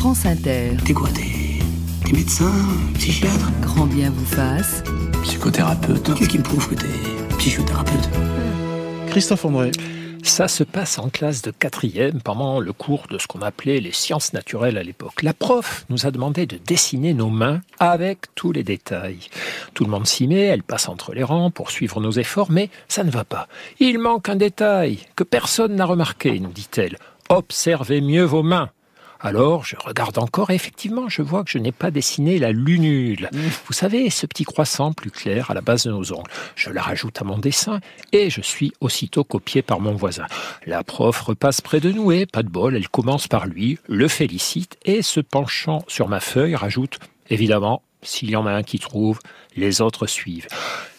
France Inter. T'es quoi T'es médecin Psychiatre? Grand bien vous fasse. Psychothérapeute Qu'est-ce qui me prouve que t'es psychothérapeute? Christophe André. Ça se passe en classe de quatrième pendant le cours de ce qu'on appelait les sciences naturelles à l'époque. La prof nous a demandé de dessiner nos mains avec tous les détails. Tout le monde s'y met, elle passe entre les rangs pour suivre nos efforts, mais ça ne va pas. Il manque un détail que personne n'a remarqué, nous dit-elle. Observez mieux vos mains. Alors, je regarde encore et effectivement, je vois que je n'ai pas dessiné la lunule. Mmh. Vous savez, ce petit croissant plus clair à la base de nos ongles. Je la rajoute à mon dessin et je suis aussitôt copié par mon voisin. La prof repasse près de nous et, pas de bol, elle commence par lui, le félicite et, se penchant sur ma feuille, rajoute Évidemment, s'il y en a un qui trouve, les autres suivent.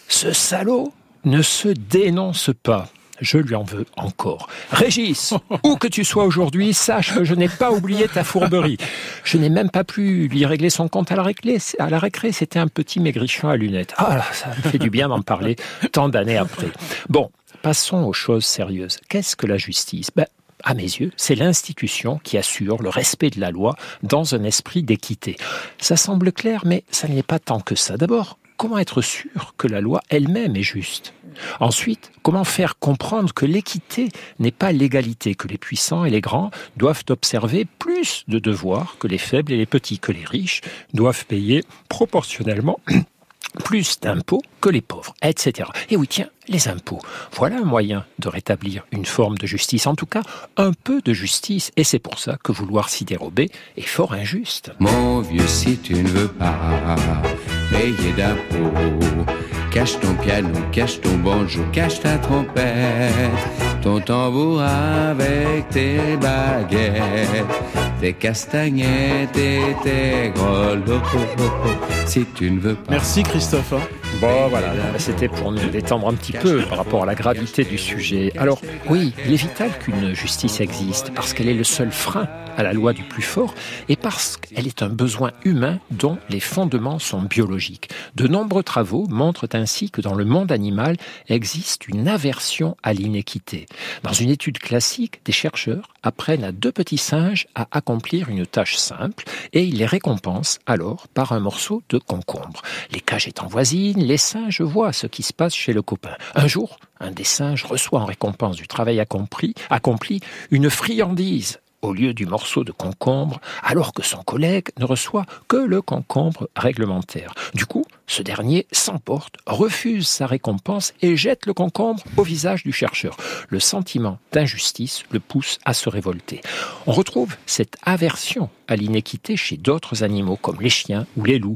Ce salaud ne se dénonce pas je lui en veux encore. Régis, où que tu sois aujourd'hui, sache que je n'ai pas oublié ta fourberie. Je n'ai même pas pu lui régler son compte à la récré. À la récré, c'était un petit maigrichon à lunettes. Ah, ça me fait du bien d'en parler tant d'années après. Bon, passons aux choses sérieuses. Qu'est-ce que la justice? Ben, à mes yeux, c'est l'institution qui assure le respect de la loi dans un esprit d'équité. Ça semble clair, mais ça n'est pas tant que ça. D'abord, comment être sûr que la loi elle-même est juste? Ensuite, comment faire comprendre que l'équité n'est pas l'égalité, que les puissants et les grands doivent observer plus de devoirs que les faibles et les petits, que les riches doivent payer proportionnellement plus d'impôts que les pauvres, etc. Et oui, tiens, les impôts. Voilà un moyen de rétablir une forme de justice, en tout cas un peu de justice, et c'est pour ça que vouloir s'y dérober est fort injuste. Mon vieux, si tu ne veux pas payer d'impôts, cache ton piano, cache ton banjo, cache ta trompette, ton tambour avec tes baguettes, tes castagnettes et tes grolles. Si tu ne veux pas. Merci Christophe. Hein. Bon, voilà, c'était pour nous détendre un petit peu par rapport à la gravité du sujet. Alors, oui, il est vital qu'une justice existe, parce qu'elle est le seul frein à la loi du plus fort, et parce qu'elle est un besoin humain dont les fondements sont biologiques. De nombreux travaux montrent ainsi que dans le monde animal existe une aversion à l'inéquité. Dans une étude classique, des chercheurs apprennent à deux petits singes à accomplir une tâche simple, et ils les récompensent alors par un morceau de concombre. Les cages étant voisines, les singes voient ce qui se passe chez le copain. Un jour, un des singes reçoit en récompense du travail accompli, une friandise au lieu du morceau de concombre, alors que son collègue ne reçoit que le concombre réglementaire. Du coup, ce dernier s'emporte, refuse sa récompense et jette le concombre au visage du chercheur. Le sentiment d'injustice le pousse à se révolter. On retrouve cette aversion à l'inéquité chez d'autres animaux comme les chiens ou les loups.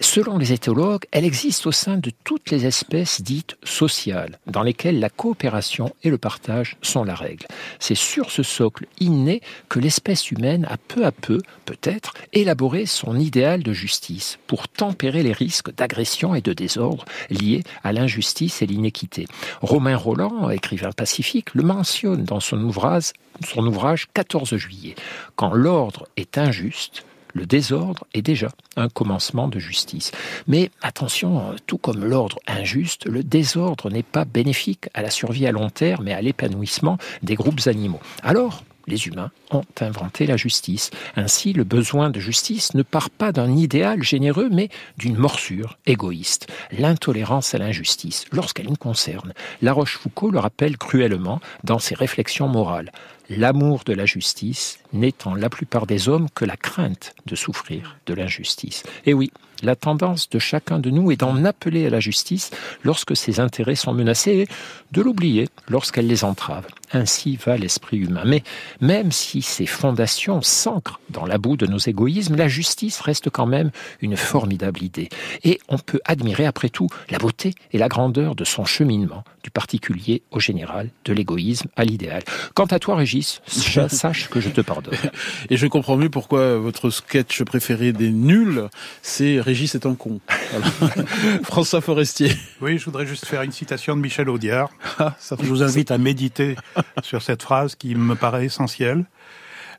Selon les éthologues, elle existe au sein de toutes les espèces dites sociales, dans lesquelles la coopération et le partage sont la règle. C'est sur ce socle inné que l'espèce humaine a peu à peu, peut-être, élaboré son idéal de justice pour tempérer les risques d'agression et de désordre liés à l'injustice et l'inéquité. Romain Roland, écrivain pacifique, le mentionne dans son ouvrage, son ouvrage 14 juillet. Quand l'ordre est injuste, le désordre est déjà un commencement de justice. Mais attention, tout comme l'ordre injuste, le désordre n'est pas bénéfique à la survie à long terme et à l'épanouissement des groupes animaux. Alors, les humains ont inventé la justice. Ainsi, le besoin de justice ne part pas d'un idéal généreux, mais d'une morsure égoïste, l'intolérance à l'injustice, lorsqu'elle nous concerne. La Rochefoucauld le rappelle cruellement dans ses réflexions morales. L'amour de la justice en la plupart des hommes que la crainte de souffrir de l'injustice. Et oui, la tendance de chacun de nous est d'en appeler à la justice lorsque ses intérêts sont menacés et de l'oublier lorsqu'elle les entrave. Ainsi va l'esprit humain. Mais même si ses fondations s'ancrent dans la boue de nos égoïsmes, la justice reste quand même une formidable idée. Et on peut admirer après tout la beauté et la grandeur de son cheminement, du particulier au général, de l'égoïsme à l'idéal. Quant à toi, Régis, sache que je te pardonne. Et je comprends mieux pourquoi votre sketch préféré des nuls, c'est Régis est un con. François Forestier. Oui, je voudrais juste faire une citation de Michel Audiard. Ah, je vous invite à méditer sur cette phrase qui me paraît essentielle.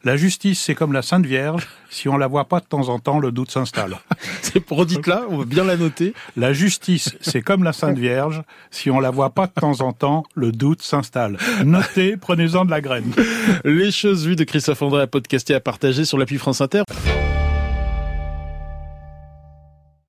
La justice, c'est comme la Sainte Vierge. Si on la voit pas de temps en temps, le doute s'installe. C'est pour redites-là, on va bien la noter. La justice, c'est comme la Sainte Vierge. Si on la voit pas de temps en temps, le doute s'installe. Notez, prenez-en de la graine. Les choses vues de Christophe André à podcaster, à partager sur l'appli France Inter.